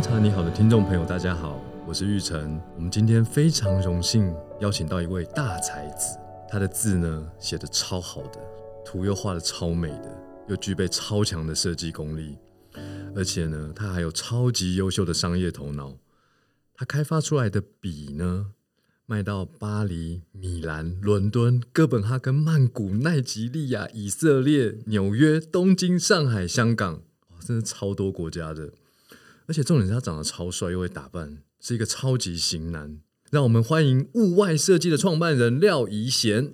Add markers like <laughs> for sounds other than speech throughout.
观察你好的听众朋友，大家好，我是玉成。我们今天非常荣幸邀请到一位大才子，他的字呢写的超好的，图又画的超美的，又具备超强的设计功力，而且呢，他还有超级优秀的商业头脑。他开发出来的笔呢，卖到巴黎、米兰、伦敦、哥本哈根、曼谷、奈及利亚、以色列、纽约、东京、上海、香港，哇，真的超多国家的。而且重点是他长得超帅，又会打扮，是一个超级型男。让我们欢迎物外设计的创办人廖怡贤。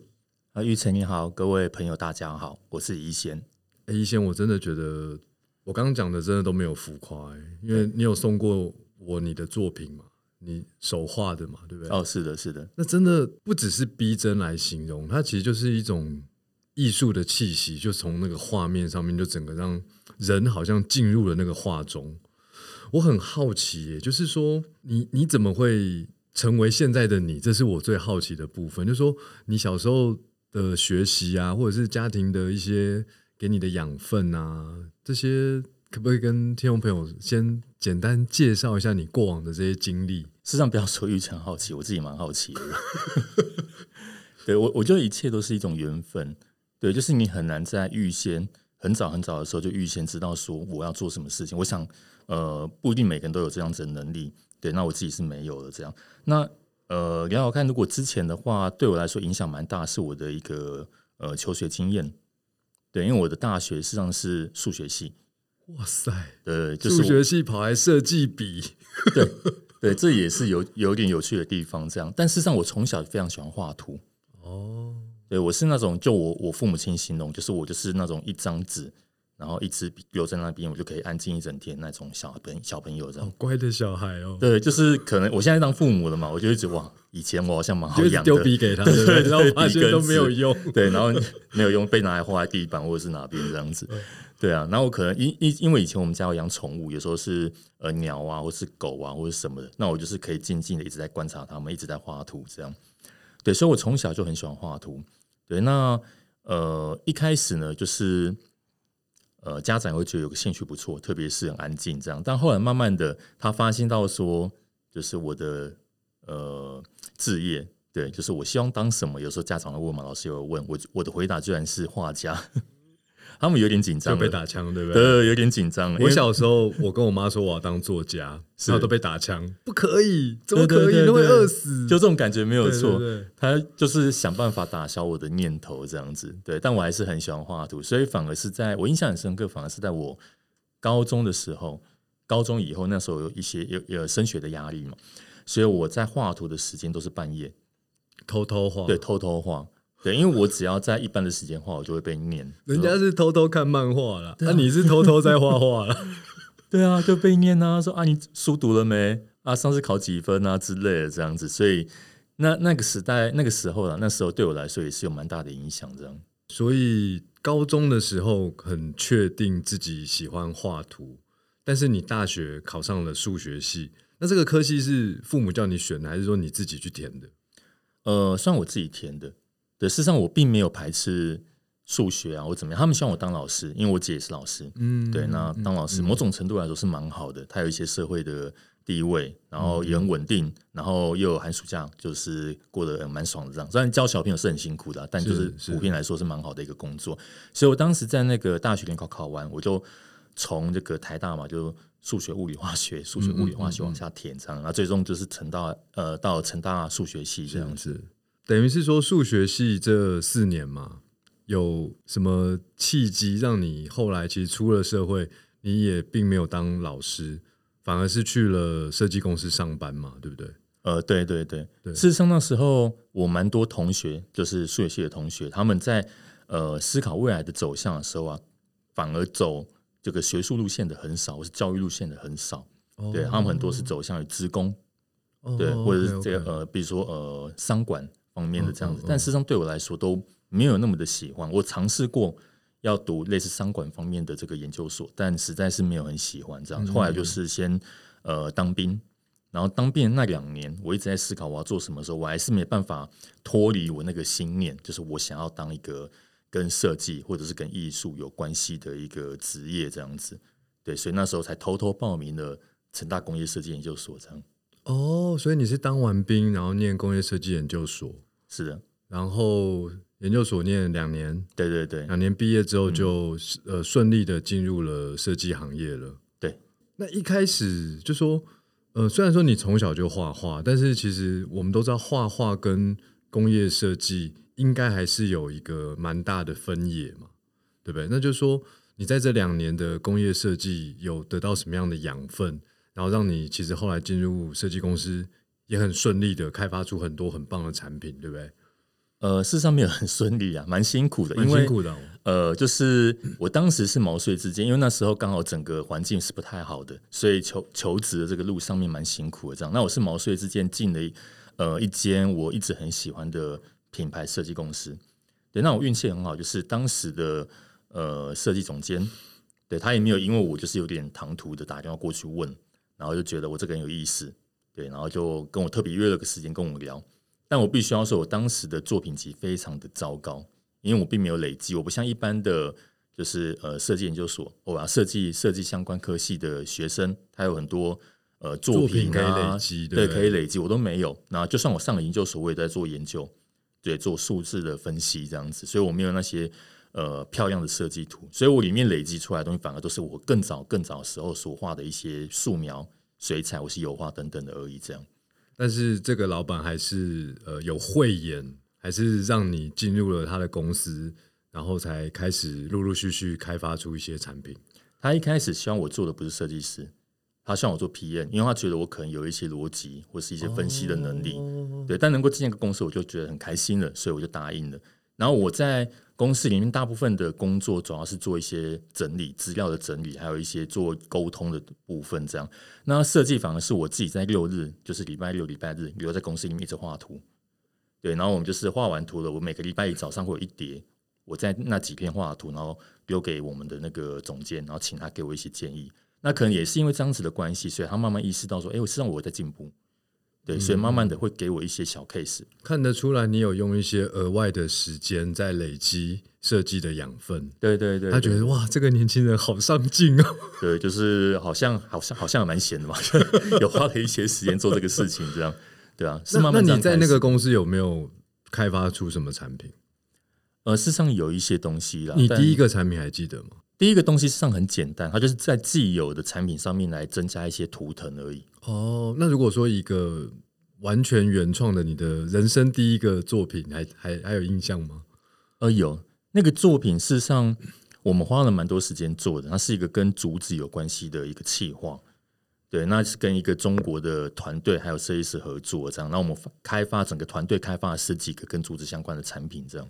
啊，玉成你好，各位朋友大家好，我是怡贤。哎，怡贤，我真的觉得我刚刚讲的真的都没有浮夸，哎，因为你有送过我你的作品嘛，你手画的嘛，对不对？哦，是的，是的。那真的不只是逼真来形容，它其实就是一种艺术的气息，就从那个画面上面，就整个让人好像进入了那个画中。我很好奇，就是说，你你怎么会成为现在的你？这是我最好奇的部分。就是说，你小时候的学习啊，或者是家庭的一些给你的养分啊，这些可不可以跟听众朋友先简单介绍一下你过往的这些经历？事实上，不要说玉成好奇，我自己蛮好奇的。<laughs> 对我，我觉得一切都是一种缘分。对，就是你很难在预先很早很早的时候就预先知道说我要做什么事情。我想。呃，不一定每个人都有这样子的能力，对，那我自己是没有的。这样，那呃，聊聊看，如果之前的话，对我来说影响蛮大，是我的一个呃求学经验，对，因为我的大学实际上是数学系，哇塞，对，数学系跑来设计笔，对，对，这也是有有点有趣的地方。这样，但事实上我从小非常喜欢画图，哦，对我是那种，就我我父母亲形容，就是我就是那种一张纸。然后一直留在那边，我就可以安静一整天。那种小朋小朋友这样，好乖的小孩哦。对，就是可能我现在当父母了嘛，我就一直哇，以前我好像蛮好养的，丢笔给他，对，然后发现都没有用，对，然后没有用，被拿来画在地板或者是哪边这样子。对啊，然后可能因因因为以前我们家有养宠物，有时候是呃鸟啊，或是狗啊，或者什么的，那我就是可以静静的一直在观察它们，一直在画图这样。对，所以我从小就很喜欢画图。对，那呃一开始呢，就是。呃，家长会觉得有个兴趣不错，特别是很安静这样。但后来慢慢的，他发现到说，就是我的呃职业，对，就是我希望当什么。有时候家长会问嘛，老师有问我，我的回答居然是画家。他们有点紧张，就被打枪，对不对？对，有点紧张。我小时候，我跟我妈说我要当作家，然后都被打枪，不可以，怎么可以？都会饿死。就这种感觉没有错。他就是想办法打消我的念头，这样子。对，但我还是很喜欢画图，所以反而是在我印象很深刻，反而是在我高中的时候，高中以后那时候有一些有有升学的压力嘛，所以我在画图的时间都是半夜偷偷画，对，偷偷画。对，因为我只要在一般的时间画，我就会被念。人家是偷偷看漫画了，那你是偷偷在画画了。<laughs> 对啊，就被念啊，说啊，你书读了没？啊，上次考几分啊之类的这样子。所以那那个时代，那个时候啊，那时候对我来说也是有蛮大的影响。这样，所以高中的时候很确定自己喜欢画图，但是你大学考上了数学系，那这个科系是父母叫你选的，还是说你自己去填的？呃，算我自己填的。对，事实上我并没有排斥数学啊，或怎么样。他们希望我当老师，因为我姐也是老师。嗯，对，那当老师某种程度来说是蛮好的，他有一些社会的地位，然后也很稳定，然后又有寒暑假，就是过得蛮爽的这样。虽然教小朋友是很辛苦的，但就是普遍来说是蛮好的一个工作。所以我当时在那个大学联考考完，我就从这个台大嘛，就数学、物理、化学、数学、物理、化学往下填，这样，然后最终就是成大呃到成大数学系这样子。等于是说，数学系这四年嘛，有什么契机让你后来其实出了社会，你也并没有当老师，反而是去了设计公司上班嘛，对不对？呃，对对对，事实上那时候我蛮多同学，就是数学系的同学，他们在呃思考未来的走向的时候啊，反而走这个学术路线的很少，或是教育路线的很少，对他们很多是走向于职工，对，或者是这个呃，比如说呃商管。方面的这样子，但事实上对我来说都没有那么的喜欢。我尝试过要读类似商管方面的这个研究所，但实在是没有很喜欢这样。后来就是先呃当兵，然后当兵那两年，我一直在思考我要做什么时候，我还是没办法脱离我那个心念，就是我想要当一个跟设计或者是跟艺术有关系的一个职业这样子。对，所以那时候才偷偷报名了成大工业设计研究所这样。哦，所以你是当完兵，然后念工业设计研究所，是的，然后研究所念两年，对对对，两年毕业之后就、呃顺利的进入了设计行业了。对，那一开始就说，呃，虽然说你从小就画画，但是其实我们都知道画画跟工业设计应该还是有一个蛮大的分野嘛，对不对？那就是说，你在这两年的工业设计有得到什么样的养分，然后让你其实后来进入设计公司也很顺利的开发出很多很棒的产品，对不对？呃，事实上没有很顺利啊，<laughs> 蛮辛苦的，蛮因为辛苦的哦、呃，就是我当时是毛遂自荐，因为那时候刚好整个环境是不太好的，所以求求职的这个路上面蛮辛苦的。这样，那我是毛遂自荐进了一呃一间我一直很喜欢的品牌设计公司。对，那我运气很好，就是当时的呃设计总监，对他也没有因为我就是有点唐突的打电话过去问，然后就觉得我这个人有意思，对，然后就跟我特别约了个时间跟我聊。但我必须要说，我当时的作品集非常的糟糕，因为我并没有累积，我不像一般的就是呃设计研究所，我要设计设计相关科系的学生，他有很多呃作作品可以品啊，累积，对，可以累积，我都没有。那就算我上了研究所，我也在做研究，对，做数字的分析这样子，所以我没有那些呃漂亮的设计图，所以我里面累积出来的东西，反而都是我更早更早时候所画的一些素描、水彩，或是油画等等的而已。这样，但是这个老板还是呃有慧眼，还是让你进入了他的公司，然后才开始陆陆续续开发出一些产品。他一开始希望我做的不是设计师，他希望我做 PM，因为他觉得我可能有一些逻辑或是一些分析的能力。哦对，但能够进一个公司，我就觉得很开心了，所以我就答应了。然后我在公司里面大部分的工作主要是做一些整理资料的整理，还有一些做沟通的部分。这样，那设计反而是我自己在六日，就是礼拜六、礼拜日留在公司里面一直画图。对，然后我们就是画完图了，我每个礼拜一早上会有一叠，我在那几片画图，然后丢给我们的那个总监，然后请他给我一些建议。那可能也是因为这样子的关系，所以他慢慢意识到说，哎，我实际上我在进步。对，所以慢慢的会给我一些小 case。看得出来，你有用一些额外的时间在累积设计的养分。对对对，他觉得哇，这个年轻人好上进哦。对，就是好像好像好像蛮闲的嘛，<laughs> 有花了一些时间做这个事情，这样对啊。是那那你在那个公司有没有开发出什么产品？呃，事实上有一些东西啦。你第一个产品还记得吗？第一个东西上很简单，它就是在既有的产品上面来增加一些图腾而已。哦，那如果说一个完全原创的，你的人生第一个作品还还还有印象吗？呃，有那个作品，事实上我们花了蛮多时间做的，它是一个跟竹子有关系的一个企划。对，那是跟一个中国的团队还有设计师合作，这样。那我们开发整个团队开发了十几个跟竹子相关的产品，这样。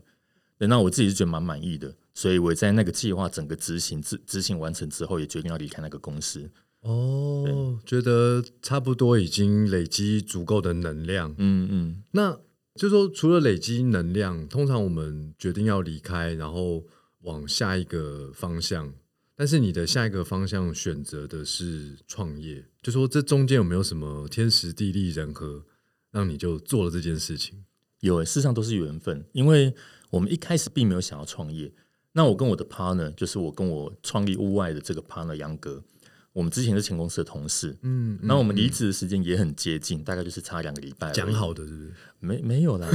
对，那我自己是觉得蛮满意的，所以我在那个计划整个执行执执行完成之后，也决定要离开那个公司。哦，觉得差不多已经累积足够的能量。嗯嗯，那就说除了累积能量，通常我们决定要离开，然后往下一个方向。但是你的下一个方向选择的是创业，就说这中间有没有什么天时地利人和，让你就做了这件事情？有，事实上都是缘分，因为我们一开始并没有想要创业。那我跟我的 partner，就是我跟我创立屋外的这个 partner 杨哥，我们之前是前公司的同事，嗯，那我们离职的时间也很接近，大概就是差两个礼拜。讲好的是不是？没没有啦，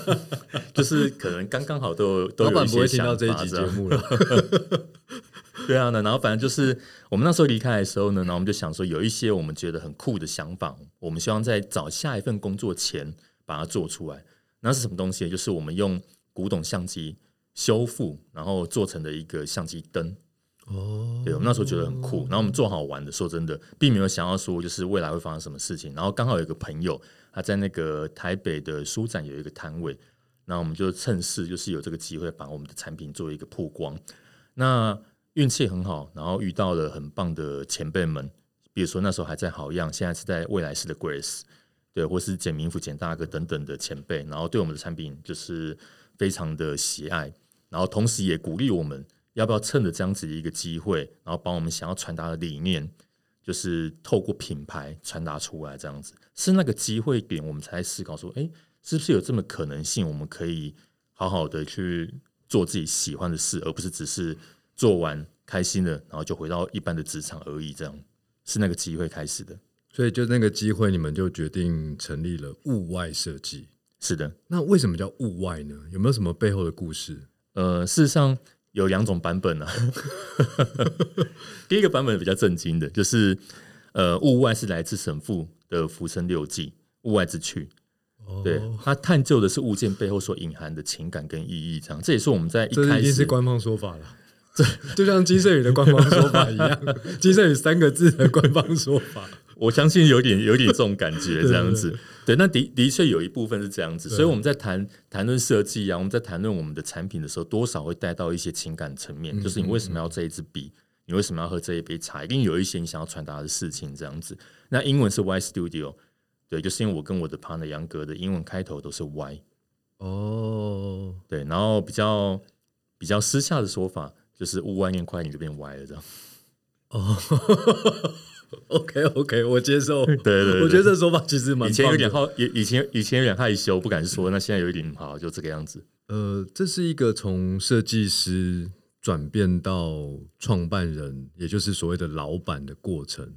<laughs> 就是可能刚刚好都有 <laughs> 都有一老板不会些听到这一集节目了。<laughs> 对啊，那然后反正就是我们那时候离开的时候呢，然后我们就想说，有一些我们觉得很酷的想法，我们希望在找下一份工作前把它做出来。那是什么东西？就是我们用古董相机修复，然后做成的一个相机灯。哦，对，我们那时候觉得很酷，然后我们做好玩的。说真的，并没有想要说就是未来会发生什么事情。然后刚好有一个朋友，他在那个台北的书展有一个摊位，那我们就趁势就是有这个机会把我们的产品做一个曝光。那运气很好，然后遇到了很棒的前辈们，比如说那时候还在好样，现在是在未来式的 Grace，对，或是简明福简大哥等等的前辈，然后对我们的产品就是非常的喜爱，然后同时也鼓励我们要不要趁着这样子的一个机会，然后把我们想要传达的理念，就是透过品牌传达出来，这样子是那个机会点，我们才思考说，哎，是不是有这么可能性，我们可以好好的去做自己喜欢的事，而不是只是做完开心了，然后就回到一般的职场而已，这样。是那个机会开始的。所以就那个机会，你们就决定成立了物外设计。是的，那为什么叫物外呢？有没有什么背后的故事？呃，事实上有两种版本啊。<laughs> 第一个版本比较震惊的，就是呃，物外是来自神父的《浮生六记》，物外之趣。对，他探究的是物件背后所隐含的情感跟意义，这样这也是我们在一开始是官方说法了。这就像金圣宇的官方说法一样，金圣宇三个字的官方说法，我相信有点 <laughs> 有点这种感觉，这样子。对，那的的确有一部分是这样子，所以我们在谈谈论设计啊，我们在谈论我们的产品的时候，多少会带到一些情感层面，就是你为什么要这一支笔，你为什么要喝这一杯茶，一定有一些你想要传达的事情，这样子。那英文是 Y Studio，对，就是因为我跟我的 partner 杨哥的英文开头都是 Y，哦，对，然后比较比较私下的说法。就是屋外念快，你就变歪了，这样。哦 <laughs> <laughs> OK OK，我接受。对对，我觉得这说法其实蛮。以前有点好，以以前以前有点害羞，不敢说。那现在有一点好，就这个样子。呃，这是一个从设计师转变到创办人，也就是所谓的老板的过程。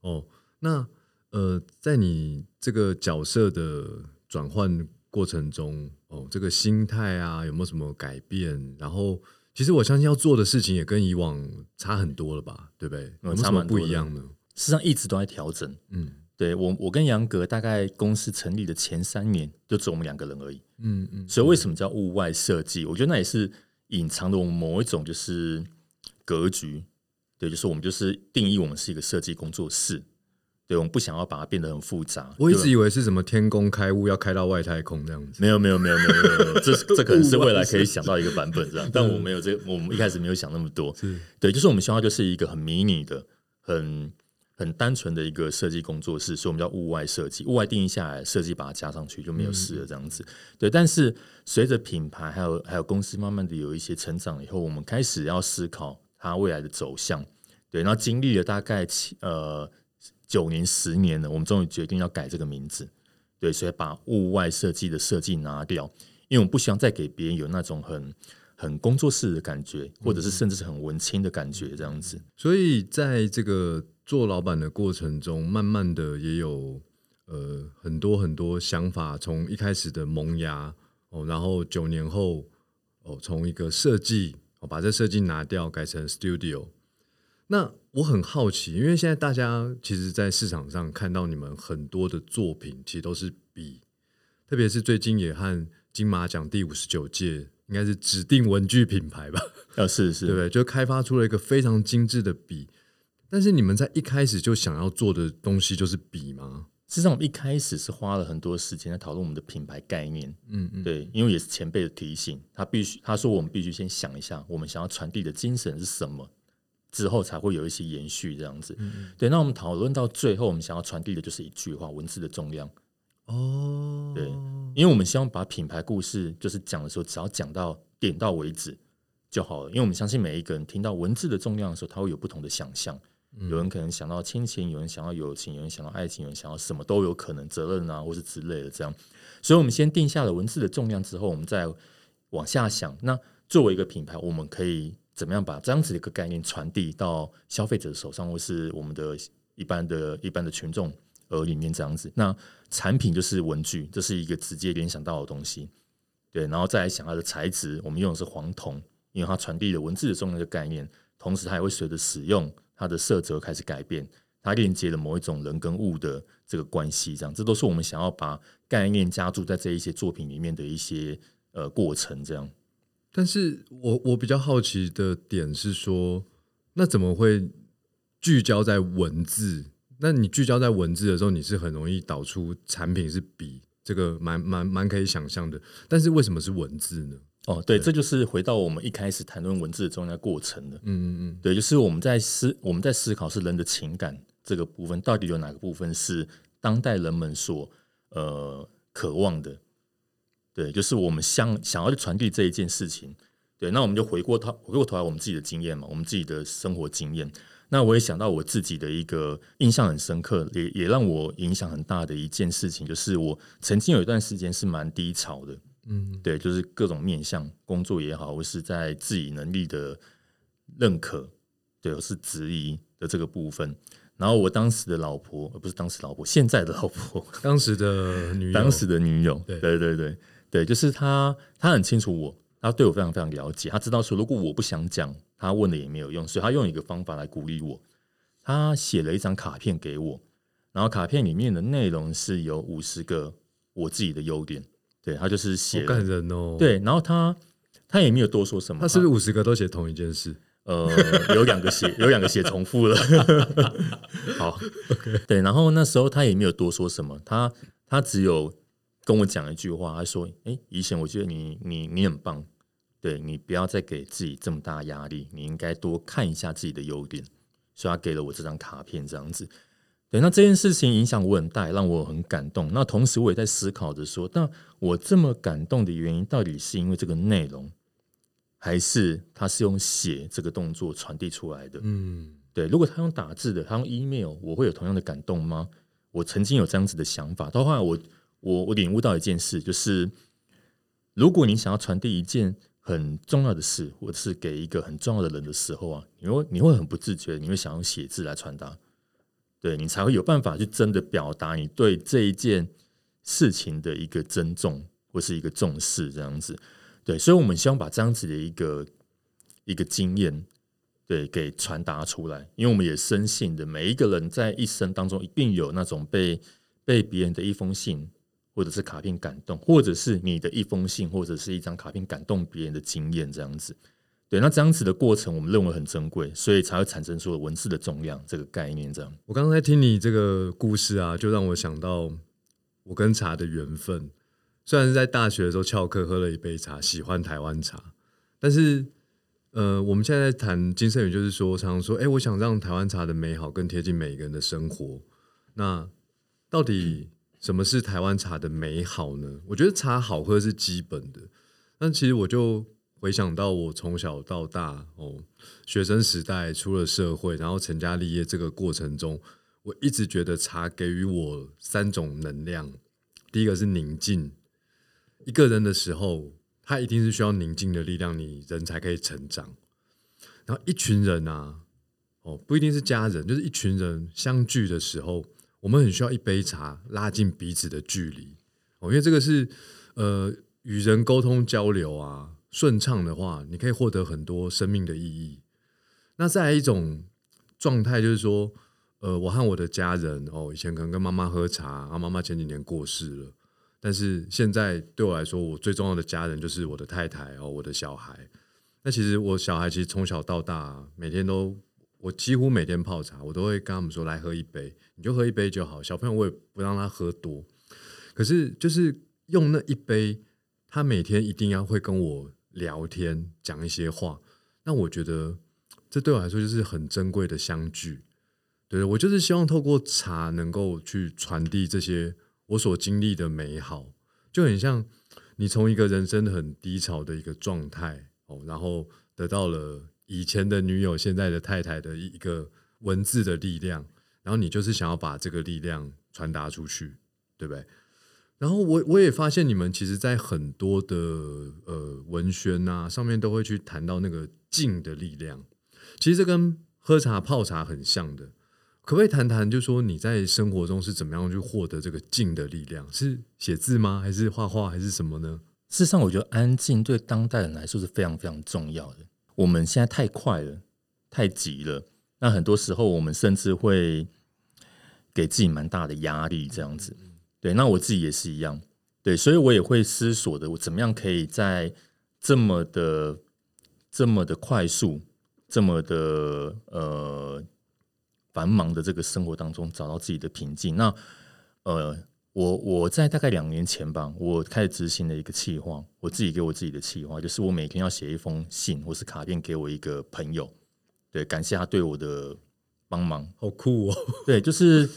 哦，那呃，在你这个角色的转换过程中，哦，这个心态啊，有没有什么改变？然后。其实我相信要做的事情也跟以往差很多了吧，对不对？有什么不一样呢？事实上一直都在调整。嗯，对我我跟杨格大概公司成立的前三年就只有我们两个人而已。嗯嗯，所以为什么叫物外设计？我觉得那也是隐藏的我们某一种就是格局。对，就是我们就是定义我们是一个设计工作室。对，我们不想要把它变得很复杂。我一直以为是什么天宫开悟要开到外太空这样子。没有，没有，没有，没有，没有。这这可能是 <laughs> 未来可以想到一个版本这样，<laughs> 但我没有这，我们一开始没有想那么多。对，就是我们希望就是一个很迷你的、很很单纯的一个设计工作室，所以我们叫物外设计。物外定义下来，设计把它加上去就没有事了这样子。对，但是随着品牌还有还有公司慢慢的有一些成长以后，我们开始要思考它未来的走向。对，然后经历了大概七呃。九年、十年了，我们终于决定要改这个名字，对，所以把物外设计的设计拿掉，因为我们不希望再给别人有那种很很工作室的感觉，或者是甚至是很文青的感觉这样子。所以在这个做老板的过程中，慢慢的也有呃很多很多想法，从一开始的萌芽哦，然后九年后哦，从一个设计哦，把这设计拿掉，改成 studio。那我很好奇，因为现在大家其实，在市场上看到你们很多的作品，其实都是笔，特别是最近也和金马奖第五十九届，应该是指定文具品牌吧？啊，是是，对不对？就开发出了一个非常精致的笔。但是你们在一开始就想要做的东西就是笔吗？实际上，我们一开始是花了很多时间在讨论我们的品牌概念。嗯嗯，对，因为也是前辈的提醒，他必须他说我们必须先想一下，我们想要传递的精神是什么。之后才会有一些延续这样子，对。那我们讨论到最后，我们想要传递的就是一句话：文字的重量。哦，对，因为我们希望把品牌故事就是讲的时候，只要讲到点到为止就好了。因为我们相信每一个人听到文字的重量的时候，他会有不同的想象。有人可能想到亲情，有人想到友情，有人想到爱情，有人想到什么都有可能，责任啊，或是之类的这样。所以，我们先定下了文字的重量之后，我们再往下想。那作为一个品牌，我们可以。怎么样把这样子的一个概念传递到消费者手上，或是我们的一般的一般的群众耳里面？这样子，那产品就是文具，这是一个直接联想到的东西。对，然后再来想它的材质，我们用的是黄铜，因为它传递了文字的重要的概念，同时它也会随着使用它的色泽开始改变，它链接了某一种人跟物的这个关系。这样，这都是我们想要把概念加注在这一些作品里面的一些呃过程。这样。但是我我比较好奇的点是说，那怎么会聚焦在文字？那你聚焦在文字的时候，你是很容易导出产品是笔，这个蛮蛮蛮可以想象的。但是为什么是文字呢？哦，对，这就是回到我们一开始谈论文字的重要过程了。嗯嗯嗯，对，就是我们在思我们在思考是人的情感这个部分，到底有哪个部分是当代人们所呃渴望的？对，就是我们想想要去传递这一件事情。对，那我们就回过头回过头来，我们自己的经验嘛，我们自己的生活经验。那我也想到我自己的一个印象很深刻，也也让我影响很大的一件事情，就是我曾经有一段时间是蛮低潮的。嗯，对，就是各种面向工作也好，或是在自己能力的认可，对，或是质疑的这个部分。然后我当时的老婆，不是当时老婆，现在的老婆，当时的女友，当时的女友，对。对对对对，就是她，她很清楚我，她对我非常非常了解，她知道说如果我不想讲，她问了也没有用，所以她用一个方法来鼓励我，她写了一张卡片给我，然后卡片里面的内容是有五十个我自己的优点，对他就是写好感人哦。，对，然后他他也没有多说什么，他是不是五十个都写同一件事？呃，有两个写，有两个写重复了。<laughs> 好对，然后那时候他也没有多说什么，他他只有跟我讲一句话，他说：“哎，以前我觉得你你你很棒，对你不要再给自己这么大压力，你应该多看一下自己的优点。”所以他给了我这张卡片，这样子。对，那这件事情影响我很大，让我很感动。那同时我也在思考着说，那我这么感动的原因，到底是因为这个内容，还是他是用写这个动作传递出来的？嗯，对，如果他用打字的，他用 email，我会有同样的感动吗？我曾经有这样子的想法，到后来我我我领悟到一件事，就是如果你想要传递一件很重要的事，或者是给一个很重要的人的时候啊，你会你会很不自觉，你会想用写字来传达，对你才会有办法去真的表达你对这一件事情的一个尊重或是一个重视，这样子。对，所以，我们希望把这样子的一个一个经验，对，给传达出来。因为我们也深信的，每一个人在一生当中一定有那种被被别人的一封信或者是卡片感动，或者是你的一封信或者是一张卡片感动别人的经验，这样子。对，那这样子的过程，我们认为很珍贵，所以才会产生出文字的重量这个概念。这样，我刚才听你这个故事啊，就让我想到我跟茶的缘分。虽然是在大学的时候翘课喝了一杯茶，喜欢台湾茶，但是呃，我们现在在谈金圣宇，就是说，常常说，哎，我想让台湾茶的美好更贴近每个人的生活。那到底什么是台湾茶的美好呢？我觉得茶好喝是基本的，但其实我就回想到我从小到大哦，学生时代出了社会，然后成家立业这个过程中，我一直觉得茶给予我三种能量。第一个是宁静，一个人的时候，他一定是需要宁静的力量，你人才可以成长。然后一群人啊，哦，不一定是家人，就是一群人相聚的时候，我们很需要一杯茶拉近彼此的距离哦，因为这个是呃与人沟通交流啊顺畅的话，你可以获得很多生命的意义。那再来一种状态，就是说，呃，我和我的家人哦，以前可能跟妈妈喝茶，啊，妈妈前几年过世了，但是现在对我来说，我最重要的家人就是我的太太哦，我的小孩。那其实我小孩其实从小到大，每天都我几乎每天泡茶，我都会跟他们说来喝一杯，你就喝一杯就好。小朋友我也不让他喝多，可是就是用那一杯，他每天一定要会跟我聊天，讲一些话。那我觉得这对我来说就是很珍贵的相聚。对我就是希望透过茶能够去传递这些我所经历的美好，就很像你从一个人生很低潮的一个状态哦。然后得到了以前的女友、现在的太太的一个文字的力量，然后你就是想要把这个力量传达出去，对不对？然后我我也发现你们其实，在很多的呃文宣啊上面都会去谈到那个静的力量，其实这跟喝茶泡茶很像的。可不可以谈谈，就说你在生活中是怎么样去获得这个静的力量？是写字吗？还是画画？还是什么呢？事实上，我觉得安静对当代人来说是非常非常重要的。我们现在太快了，太急了，那很多时候我们甚至会给自己蛮大的压力，这样子。对，那我自己也是一样。对，所以我也会思索的，我怎么样可以在这么的、这么的快速、这么的呃繁忙的这个生活当中，找到自己的平静。那呃。我我在大概两年前吧，我开始执行了一个计划，我自己给我自己的计划，就是我每天要写一封信或是卡片给我一个朋友，对，感谢他对我的帮忙，好酷哦。对，就是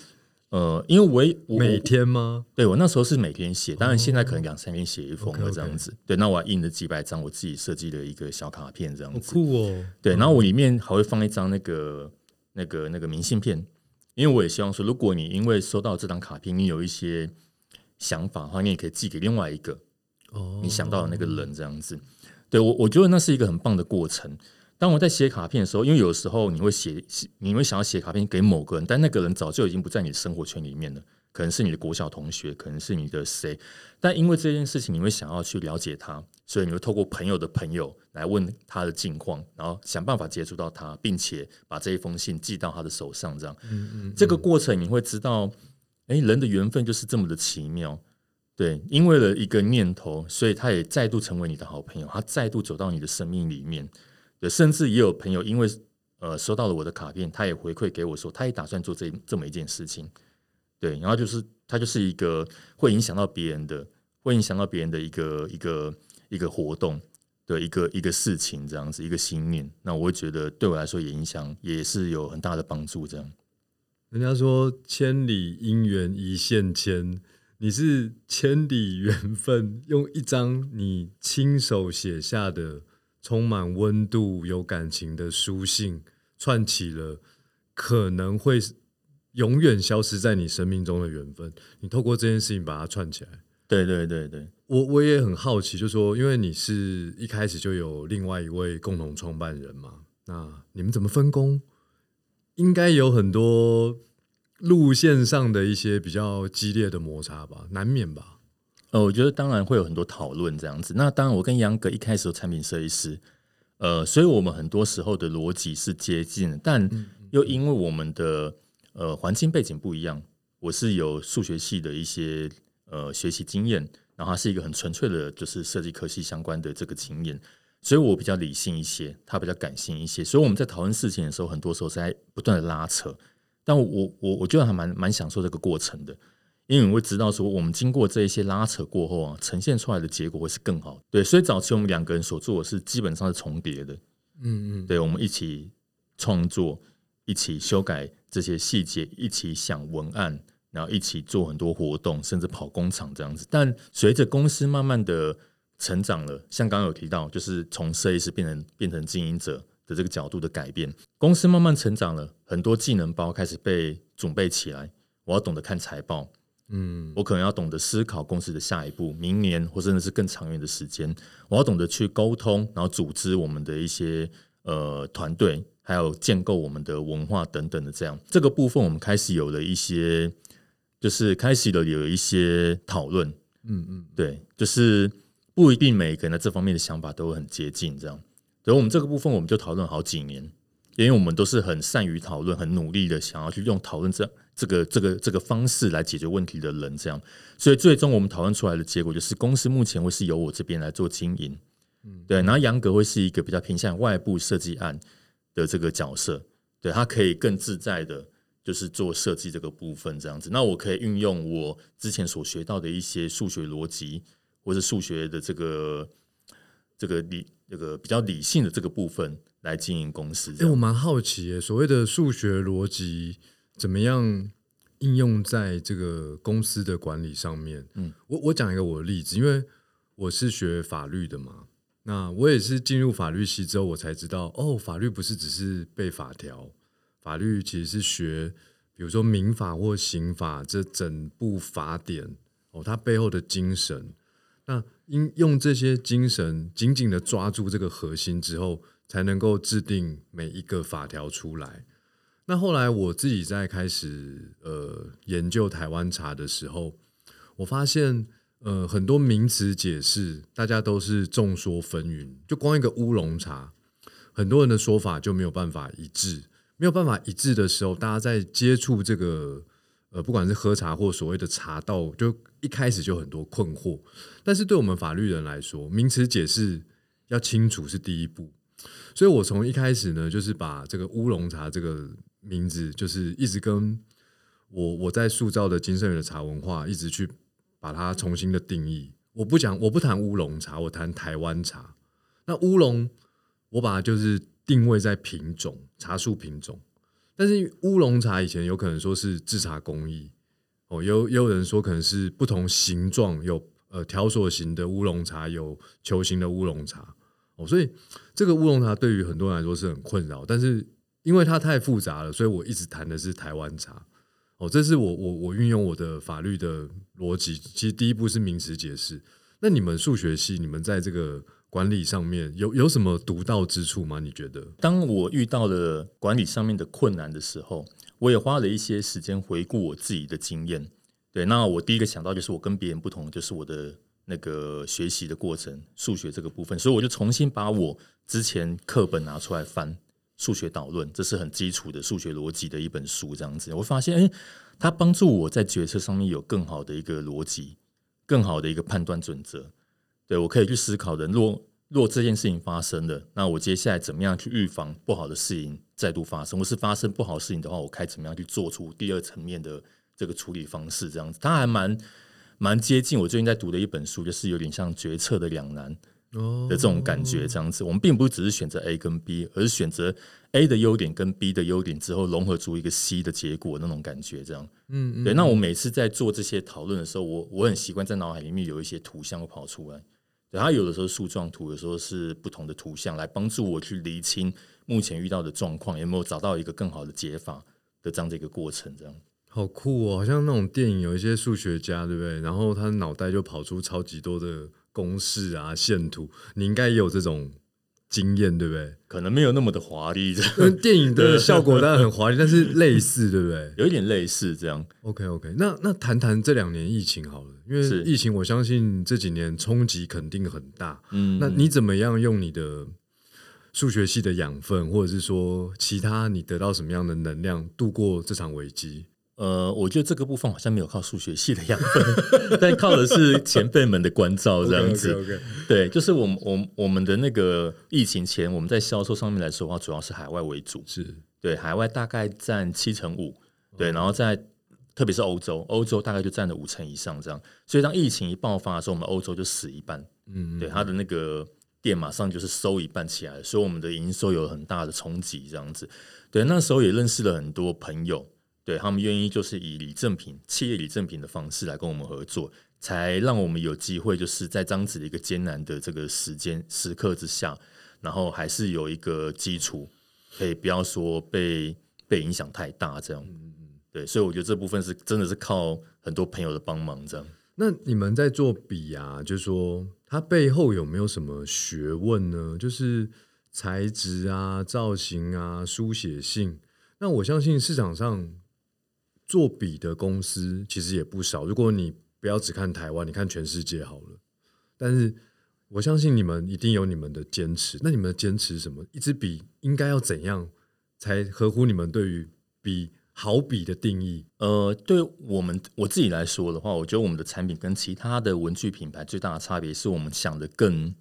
呃，因为我每天吗？对我那时候是每天写，当然现在可能两三天写一封了这样子。对，那我还印了几百张我自己设计的一个小卡片这样子，酷哦。对，然后我里面还会放一张那个那个那个明信片。因为我也希望说，如果你因为收到这张卡片，你有一些想法的话，你也可以寄给另外一个哦，你想到的那个人这样子。对我，我觉得那是一个很棒的过程。当我在写卡片的时候，因为有时候你会写，你会想要写卡片给某个人，但那个人早就已经不在你的生活圈里面了，可能是你的国小同学，可能是你的谁，但因为这件事情，你会想要去了解他，所以你会透过朋友的朋友来问他的近况，然后想办法接触到他，并且把这一封信寄到他的手上，这样，嗯嗯，这个过程你会知道，哎，人的缘分就是这么的奇妙。对，因为了一个念头，所以他也再度成为你的好朋友，他再度走到你的生命里面。对，甚至也有朋友因为呃收到了我的卡片，他也回馈给我说，他也打算做这这么一件事情。对，然后就是他就是一个会影响到别人的，会影响到别人的一个一个一个活动的一个一个事情，这样子一个心念。那我会觉得对我来说也影响，也是有很大的帮助。这样，人家说千里姻缘一线牵。你是千里缘分，用一张你亲手写下的、充满温度、有感情的书信，串起了可能会永远消失在你生命中的缘分。你透过这件事情把它串起来。对对对对，我我也很好奇，就说因为你是一开始就有另外一位共同创办人嘛，那你们怎么分工？应该有很多。路线上的一些比较激烈的摩擦吧，难免吧。呃，我觉得当然会有很多讨论这样子。那当然，我跟杨哥一开始产品设计师，呃，所以我们很多时候的逻辑是接近，但又因为我们的呃环境背景不一样，我是有数学系的一些呃学习经验，然后他是一个很纯粹的，就是设计科系相关的这个经验，所以我比较理性一些，他比较感性一些，所以我们在讨论事情的时候，很多时候是在不断的拉扯。但我我我觉得还蛮蛮享受这个过程的，因为你会知道说，我们经过这一些拉扯过后啊，呈现出来的结果会是更好。对，所以早期我们两个人所做的是基本上是重叠的。嗯嗯，对，我们一起创作，一起修改这些细节，一起想文案，然后一起做很多活动，甚至跑工厂这样子。但随着公司慢慢的成长了，像刚刚有提到，就是从设计师变成变成经营者。的这个角度的改变，公司慢慢成长了很多技能包开始被准备起来。我要懂得看财报，嗯，我可能要懂得思考公司的下一步，明年或甚至是更长远的时间。我要懂得去沟通，然后组织我们的一些呃团队，还有建构我们的文化等等的这样。这个部分我们开始有了一些，就是开始了有一些讨论。嗯嗯，对，就是不一定每个人的这方面的想法都很接近，这样。所以，我们这个部分我们就讨论好几年，因为我们都是很善于讨论、很努力的想要去用讨论这这个这个这个方式来解决问题的人，这样。所以，最终我们讨论出来的结果就是，公司目前会是由我这边来做经营，嗯，对。然后，杨格会是一个比较偏向外部设计案的这个角色，对他可以更自在的，就是做设计这个部分这样子。那我可以运用我之前所学到的一些数学逻辑，或者数学的这个这个理。这个比较理性的这个部分来经营公司，哎，我蛮好奇，所谓的数学逻辑怎么样应用在这个公司的管理上面？嗯，我我讲一个我的例子，因为我是学法律的嘛，那我也是进入法律系之后，我才知道，哦，法律不是只是背法条，法律其实是学，比如说民法或刑法这整部法典哦，它背后的精神。那应用这些精神紧紧的抓住这个核心之后，才能够制定每一个法条出来。那后来我自己在开始呃研究台湾茶的时候，我发现呃很多名词解释大家都是众说纷纭。就光一个乌龙茶，很多人的说法就没有办法一致。没有办法一致的时候，大家在接触这个。呃，不管是喝茶或所谓的茶道，就一开始就很多困惑。但是对我们法律人来说，名词解释要清楚是第一步。所以我从一开始呢，就是把这个乌龙茶这个名字，就是一直跟我我在塑造的金圣宇的茶文化，一直去把它重新的定义。我不讲，我不谈乌龙茶，我谈台湾茶。那乌龙，我把它就是定位在品种，茶树品种。但是乌龙茶以前有可能说是制茶工艺哦，有也有人说可能是不同形状，有呃条索型的乌龙茶，有球形的乌龙茶哦，所以这个乌龙茶对于很多人来说是很困扰。但是因为它太复杂了，所以我一直谈的是台湾茶哦，这是我我我运用我的法律的逻辑。其实第一步是名词解释。那你们数学系，你们在这个管理上面有有什么独到之处吗？你觉得？当我遇到了管理上面的困难的时候，我也花了一些时间回顾我自己的经验。对，那我第一个想到就是我跟别人不同，就是我的那个学习的过程，数学这个部分，所以我就重新把我之前课本拿出来翻数学导论，这是很基础的数学逻辑的一本书，这样子，我发现，哎，它帮助我在决策上面有更好的一个逻辑，更好的一个判断准则。对我可以去思考的，若若这件事情发生了，那我接下来怎么样去预防不好的事情再度发生？或是发生不好事情的话，我该怎么样去做出第二层面的这个处理方式？这样子，它还蛮蛮接近我最近在读的一本书，就是有点像决策的两难的这种感觉。这样子，我们并不只是选择 A 跟 B，而是选择 A 的优点跟 B 的优点之后，融合出一个 C 的结果那种感觉。这样，嗯，对。那我每次在做这些讨论的时候，我我很习惯在脑海里面有一些图像会跑出来。对它有的时候树状图，有时候是不同的图像，来帮助我去厘清目前遇到的状况，有没有找到一个更好的解法的这样的一个过程。这样好酷哦，好像那种电影有一些数学家，对不对？然后他脑袋就跑出超级多的公式啊、线图，你应该也有这种。经验对不对？可能没有那么的华丽，电影的效果当然很华丽，但是类似对不对？<laughs> 有一点类似这样。OK OK，那那谈谈这两年疫情好了，因为疫情我相信这几年冲击肯定很大。嗯，那你怎么样用你的数学系的养分，或者是说其他你得到什么样的能量度过这场危机？呃，我觉得这个部分好像没有靠数学系的养分，<laughs> 但靠的是前辈们的关照这样子。对，就是我们我我们的那个疫情前，我们在销售上面来说的话，主要是海外为主，是对海外大概占七成五，对，然后在特别是欧洲，欧洲大概就占了五成以上这样。所以当疫情一爆发的时候，我们欧洲就死一半，嗯，对，它的那个店马上就是收一半起来，所以我们的营收有很大的冲击这样子。对，那时候也认识了很多朋友。对他们愿意就是以礼赠品、企业礼赠品的方式来跟我们合作，才让我们有机会就是在这样子的一个艰难的这个时间时刻之下，然后还是有一个基础，可以不要说被被影响太大这样。嗯嗯，对，所以我觉得这部分是真的是靠很多朋友的帮忙这样。那你们在做笔啊，就是说它背后有没有什么学问呢？就是材质啊、造型啊、书写性。那我相信市场上。做笔的公司其实也不少。如果你不要只看台湾，你看全世界好了。但是我相信你们一定有你们的坚持。那你们的坚持什么？一支笔应该要怎样才合乎你们对于笔好笔的定义？呃，对我们我自己来说的话，我觉得我们的产品跟其他的文具品牌最大的差别是我们想的更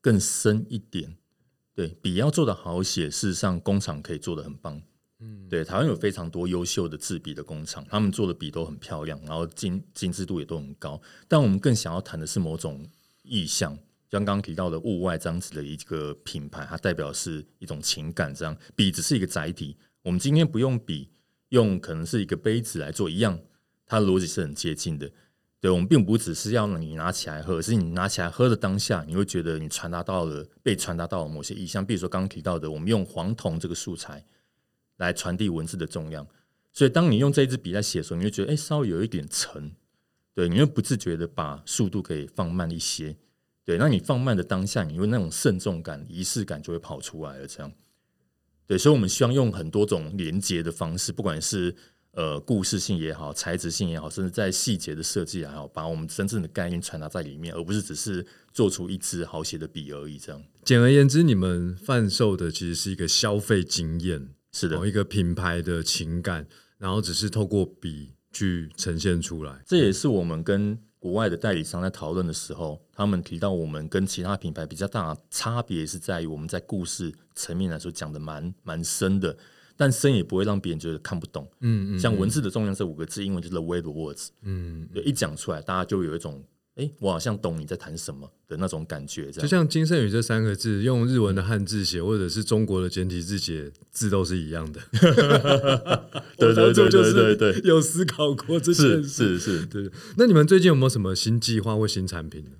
更深一点。对，笔要做的好写，事实上工厂可以做的很棒。嗯，对，台湾有非常多优秀的制笔的工厂，他们做的笔都很漂亮，然后精精致度也都很高。但我们更想要谈的是某种意象，像刚刚提到的物外这样子的一个品牌，它代表是一种情感。这样笔只是一个载体，我们今天不用笔，用可能是一个杯子来做一样，它的逻辑是很接近的。对我们并不只是要你拿起来喝，是你拿起来喝的当下，你会觉得你传达到了被传达到了某些意象。比如说刚刚提到的，我们用黄铜这个素材。来传递文字的重量，所以当你用这支笔在写的时候，你会觉得哎，稍微有一点沉，对，你会不自觉的把速度可以放慢一些，对，那你放慢的当下，你会那种慎重感、仪式感就会跑出来了，这样，对，所以我们希望用很多种连接的方式，不管是呃故事性也好，材质性也好，甚至在细节的设计也好，把我们真正的概念传达在里面，而不是只是做出一支好写的笔而已。这样，简而言之，你们贩售的其实是一个消费经验。是的，某一个品牌的情感，然后只是透过笔去呈现出来。这也是我们跟国外的代理商在讨论的时候，他们提到我们跟其他品牌比较大的差别是在于我们在故事层面来说讲的蛮蛮深的，但深也不会让别人觉得看不懂。嗯嗯，像文字的重量这五个字，英文就是 the way the words。嗯，对，一讲出来，大家就有一种。哎，我好像懂你在谈什么的那种感觉，就像“金圣宇”这三个字，用日文的汉字写，或者是中国的简体字写，字都是一样的。<laughs> 对对对对对对，有思考过这件事，是是，对。那你们最近有没有什么新计划或新产品呢？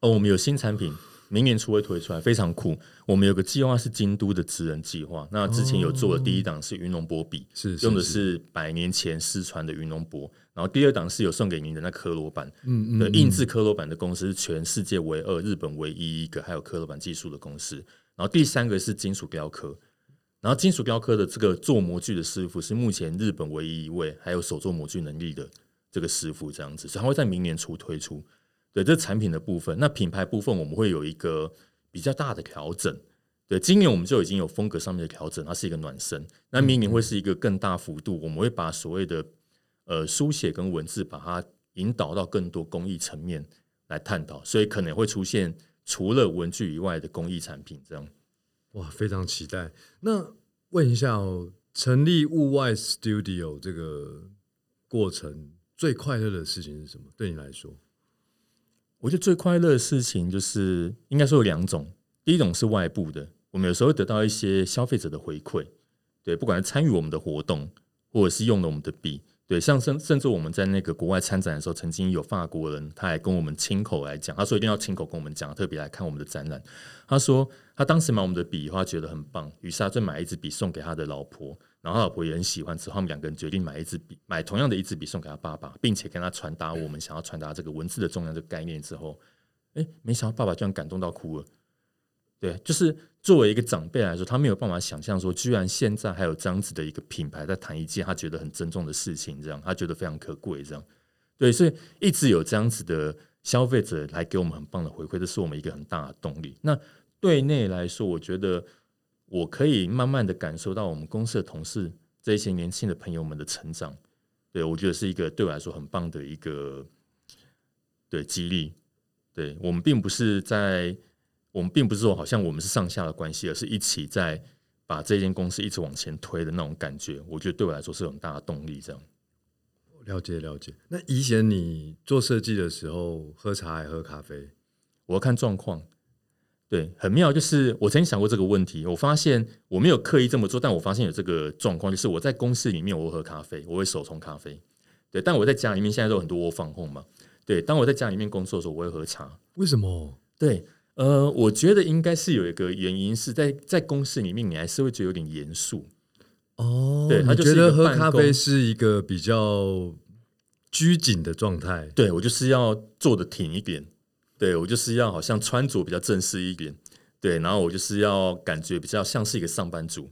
哦，我们有新产品，明年初会推出来，非常酷。我们有个计划是京都的职人计划，那之前有做的第一档是云龙波笔，是用的是百年前失传的云龙波，然后第二档是有送给您的那科罗板，嗯嗯，印制科罗板的公司是全世界唯二，日本唯一一个还有科罗板技术的公司。然后第三个是金属雕刻，然后金属雕刻的这个做模具的师傅是目前日本唯一一位还有手做模具能力的这个师傅，这样子，然后会在明年初推出。对，这产品的部分，那品牌部分我们会有一个比较大的调整。对，今年我们就已经有风格上面的调整，它是一个暖身。那明年会是一个更大幅度，我们会把所谓的呃书写跟文字，把它引导到更多工艺层面来探讨，所以可能会出现除了文具以外的工艺产品。这样，哇，非常期待。那问一下哦，成立物外 Studio 这个过程最快乐的事情是什么？对你来说？我觉得最快乐的事情就是，应该说有两种。第一种是外部的，我们有时候会得到一些消费者的回馈，对，不管是参与我们的活动，或者是用了我们的笔，对，像甚甚至我们在那个国外参展的时候，曾经有法国人，他还跟我们亲口来讲，他说一定要亲口跟我们讲，特别来看我们的展览。他说他当时买我们的笔他，觉得很棒，于是他就买一支笔送给他的老婆。然后他老婆也很喜欢，之后他们两个人决定买一支笔，买同样的一支笔送给他爸爸，并且跟他传达我们想要传达这个文字的重量的概念之后，哎，没想到爸爸居然感动到哭了。对，就是作为一个长辈来说，他没有办法想象说，居然现在还有这样子的一个品牌在谈一件他觉得很珍重的事情，这样他觉得非常可贵，这样。对，所以一直有这样子的消费者来给我们很棒的回馈，这是我们一个很大的动力。那对内来说，我觉得。我可以慢慢的感受到我们公司的同事这些年轻的朋友们的成长，对我觉得是一个对我来说很棒的一个对激励。对我们并不是在，我们并不是说好像我们是上下的关系，而是一起在把这间公司一直往前推的那种感觉。我觉得对我来说是很大的动力。这样了解了解。那以前你做设计的时候，喝茶还喝咖啡？我要看状况。对，很妙，就是我曾经想过这个问题。我发现我没有刻意这么做，但我发现有这个状况，就是我在公司里面我会喝咖啡，我会手冲咖啡。对，但我在家里面现在都很多我放控嘛。对，当我在家里面工作的时候，我会喝茶。为什么？对，呃，我觉得应该是有一个原因是在在公司里面，你还是会觉得有点严肃。哦，对，他觉得喝咖啡是一个比较拘谨的状态。对我就是要坐的挺一点。对我就是要好像穿着比较正式一点，对，然后我就是要感觉比较像是一个上班族，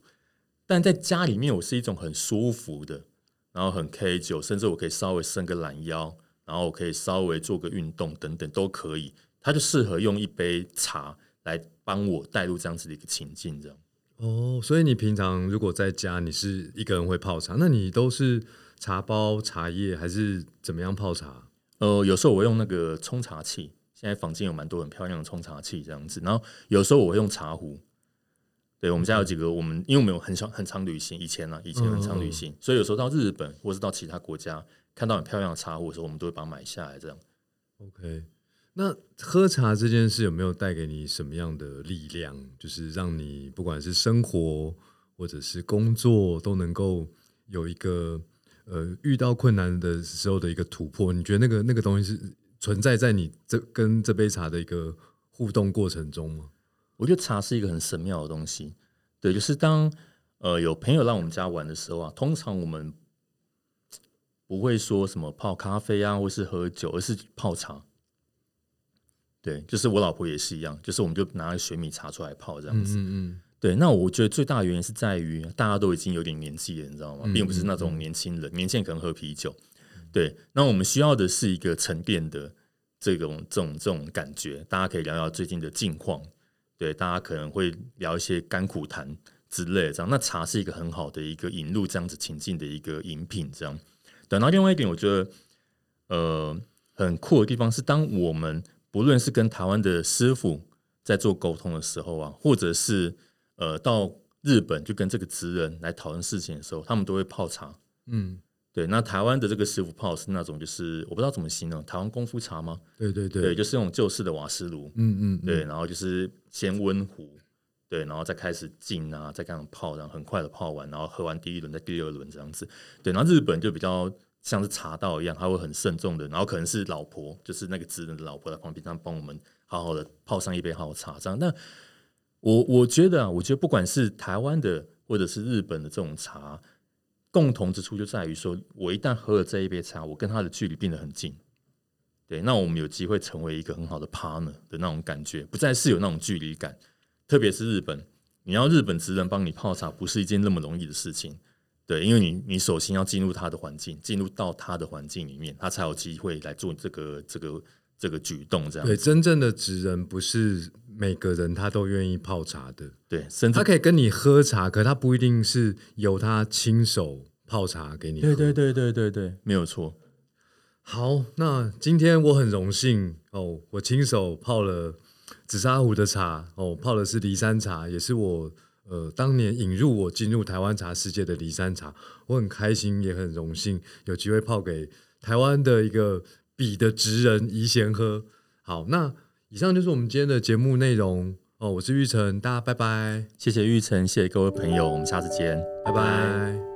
但在家里面我是一种很舒服的，然后很 K 九，甚至我可以稍微伸个懒腰，然后我可以稍微做个运动等等都可以，它就适合用一杯茶来帮我带入这样子的一个情境，这样。哦，所以你平常如果在家，你是一个人会泡茶，那你都是茶包、茶叶还是怎么样泡茶？呃，有时候我用那个冲茶器。现在房间有蛮多很漂亮的冲茶器这样子，然后有时候我会用茶壶。对我们家有几个，我们因为我们有很长很常旅行，以前呢，以前很常旅行，所以有时候到日本或是到其他国家看到很漂亮的茶壶的时候，我们都会把它买下来这样。OK，那喝茶这件事有没有带给你什么样的力量？就是让你不管是生活或者是工作都能够有一个呃遇到困难的时候的一个突破？你觉得那个那个东西是？存在在你这跟这杯茶的一个互动过程中吗？我觉得茶是一个很神妙的东西。对，就是当呃有朋友来我们家玩的时候啊，通常我们不会说什么泡咖啡啊，或是喝酒，而是泡茶。对，就是我老婆也是一样，就是我们就拿水米茶出来泡这样子。嗯嗯。对，那我觉得最大的原因是在于大家都已经有点年纪了，你知道吗？并不是那种年轻人，年轻人可能喝啤酒。对，那我们需要的是一个沉淀的这种、这种、这种感觉。大家可以聊聊最近的近况，对，大家可能会聊一些甘苦谈之类的这样。那茶是一个很好的一个引入这样子情境的一个饮品，这样。等到另外一点，我觉得呃很酷的地方是，当我们不论是跟台湾的师傅在做沟通的时候啊，或者是呃到日本就跟这个职人来讨论事情的时候，他们都会泡茶，嗯。对，那台湾的这个师傅泡是那种，就是我不知道怎么形容，台湾功夫茶吗？对对对，就是那种旧式的瓦斯炉，嗯嗯，对，然后就是先温壶，对，然后再开始浸啊，再这样泡，然后很快的泡完，然后喝完第一轮，再第二轮这样子。对，然后日本就比较像是茶道一样，他会很慎重的，然后可能是老婆，就是那个职人的老婆在旁边，他帮我们好好的泡上一杯好茶。这样，那我我觉得啊，我觉得不管是台湾的或者是日本的这种茶，共同之处就在于说，我一旦喝了这一杯茶，我跟他的距离变得很近。对，那我们有机会成为一个很好的 partner 的那种感觉，不再是有那种距离感。特别是日本，你要日本职人帮你泡茶，不是一件那么容易的事情。对，因为你你首先要进入他的环境，进入到他的环境里面，他才有机会来做这个这个这个举动。这样对，真正的职人不是每个人他都愿意泡茶的。对，甚至他可以跟你喝茶，可他不一定是由他亲手泡茶给你。对对对对对对，没有错。好，那今天我很荣幸哦，我亲手泡了紫砂壶的茶哦，泡的是骊山茶，也是我。呃，当年引入我进入台湾茶世界的骊山茶，我很开心，也很荣幸有机会泡给台湾的一个笔的职人宜贤喝。好，那以上就是我们今天的节目内容哦。我是玉成，大家拜拜。谢谢玉成，谢谢各位朋友，我们下次见，拜拜。